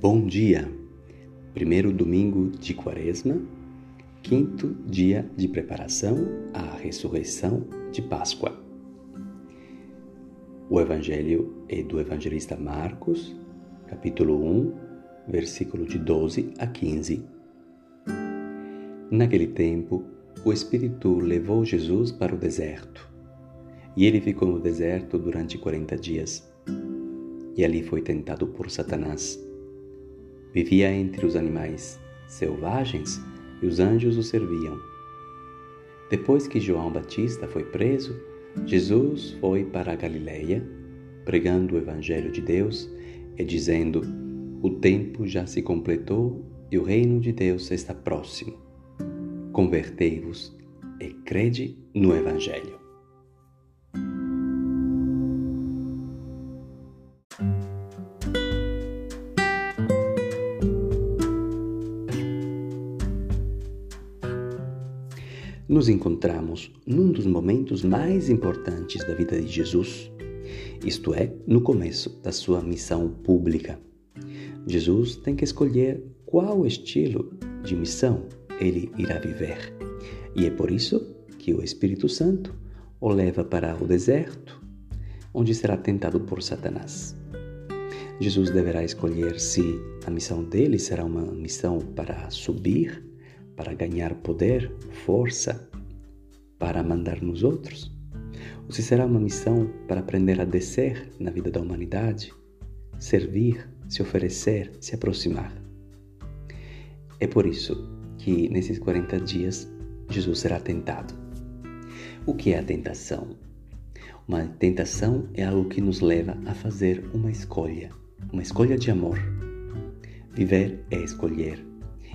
Bom dia! Primeiro domingo de Quaresma, quinto dia de preparação à ressurreição de Páscoa. O Evangelho é do evangelista Marcos, capítulo 1, versículo de 12 a 15. Naquele tempo, o Espírito levou Jesus para o deserto, e ele ficou no deserto durante quarenta dias. E ali foi tentado por Satanás Vivia entre os animais selvagens e os anjos o serviam. Depois que João Batista foi preso, Jesus foi para a Galiléia, pregando o Evangelho de Deus e dizendo: O tempo já se completou e o reino de Deus está próximo. Convertei-vos e crede no Evangelho. Nos encontramos num dos momentos mais importantes da vida de Jesus, isto é, no começo da sua missão pública. Jesus tem que escolher qual estilo de missão ele irá viver. E é por isso que o Espírito Santo o leva para o deserto, onde será tentado por Satanás. Jesus deverá escolher se a missão dele será uma missão para subir para ganhar poder, força, para mandar nos outros? Ou se será uma missão para aprender a descer na vida da humanidade, servir, se oferecer, se aproximar? É por isso que nesses 40 dias Jesus será tentado. O que é a tentação? Uma tentação é algo que nos leva a fazer uma escolha, uma escolha de amor. Viver é escolher.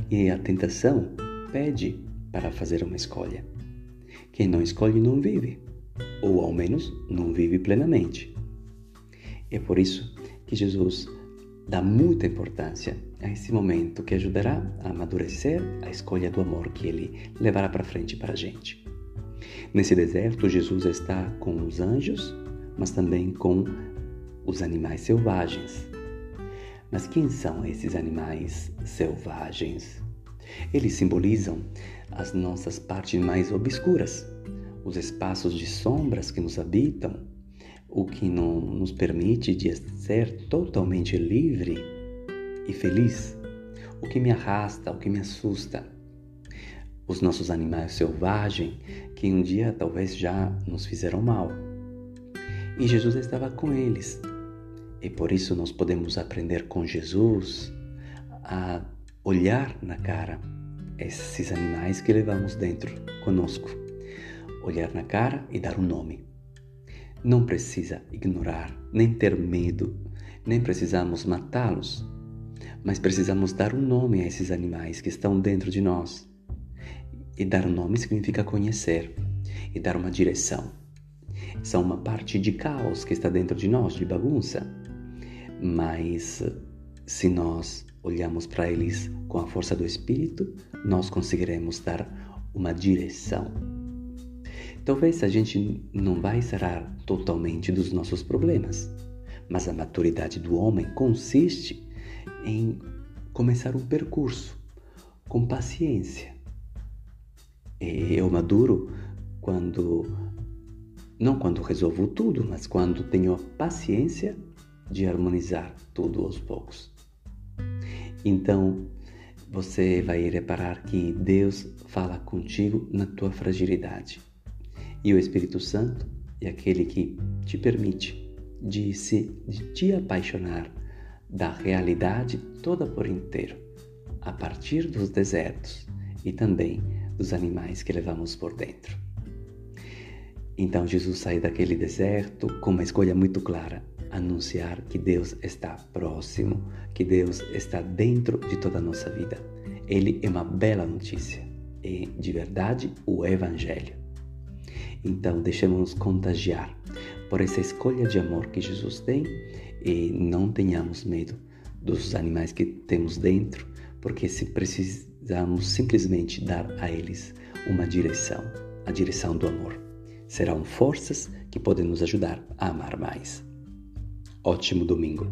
E a tentação pede para fazer uma escolha. Quem não escolhe não vive, ou ao menos não vive plenamente. É por isso que Jesus dá muita importância a esse momento que ajudará a amadurecer a escolha do amor que ele levará para frente para a gente. Nesse deserto, Jesus está com os anjos, mas também com os animais selvagens. Mas quem são esses animais selvagens? Eles simbolizam as nossas partes mais obscuras, os espaços de sombras que nos habitam, o que não nos permite de ser totalmente livre e feliz, o que me arrasta, o que me assusta. Os nossos animais selvagens que um dia talvez já nos fizeram mal. E Jesus estava com eles. E por isso nós podemos aprender com Jesus a olhar na cara esses animais que levamos dentro conosco. Olhar na cara e dar um nome. Não precisa ignorar, nem ter medo, nem precisamos matá-los, mas precisamos dar um nome a esses animais que estão dentro de nós. E dar um nome significa conhecer e dar uma direção. São uma parte de caos que está dentro de nós, de bagunça. Mas se nós olhamos para eles com a força do Espírito, nós conseguiremos dar uma direção. Talvez a gente não vai sarar totalmente dos nossos problemas, mas a maturidade do homem consiste em começar um percurso com paciência. Eu maduro quando não quando resolvo tudo, mas quando tenho a paciência de harmonizar tudo aos poucos. Então, você vai reparar que Deus fala contigo na tua fragilidade. E o Espírito Santo é aquele que te permite de se de te apaixonar da realidade toda por inteiro, a partir dos desertos e também dos animais que levamos por dentro. Então Jesus sai daquele deserto com uma escolha muito clara: anunciar que Deus está próximo, que Deus está dentro de toda a nossa vida. Ele é uma bela notícia, é de verdade o Evangelho. Então, deixemos-nos contagiar por essa escolha de amor que Jesus tem e não tenhamos medo dos animais que temos dentro, porque se precisamos simplesmente dar a eles uma direção, a direção do amor. Serão forças que podem nos ajudar a amar mais ótimo domingo.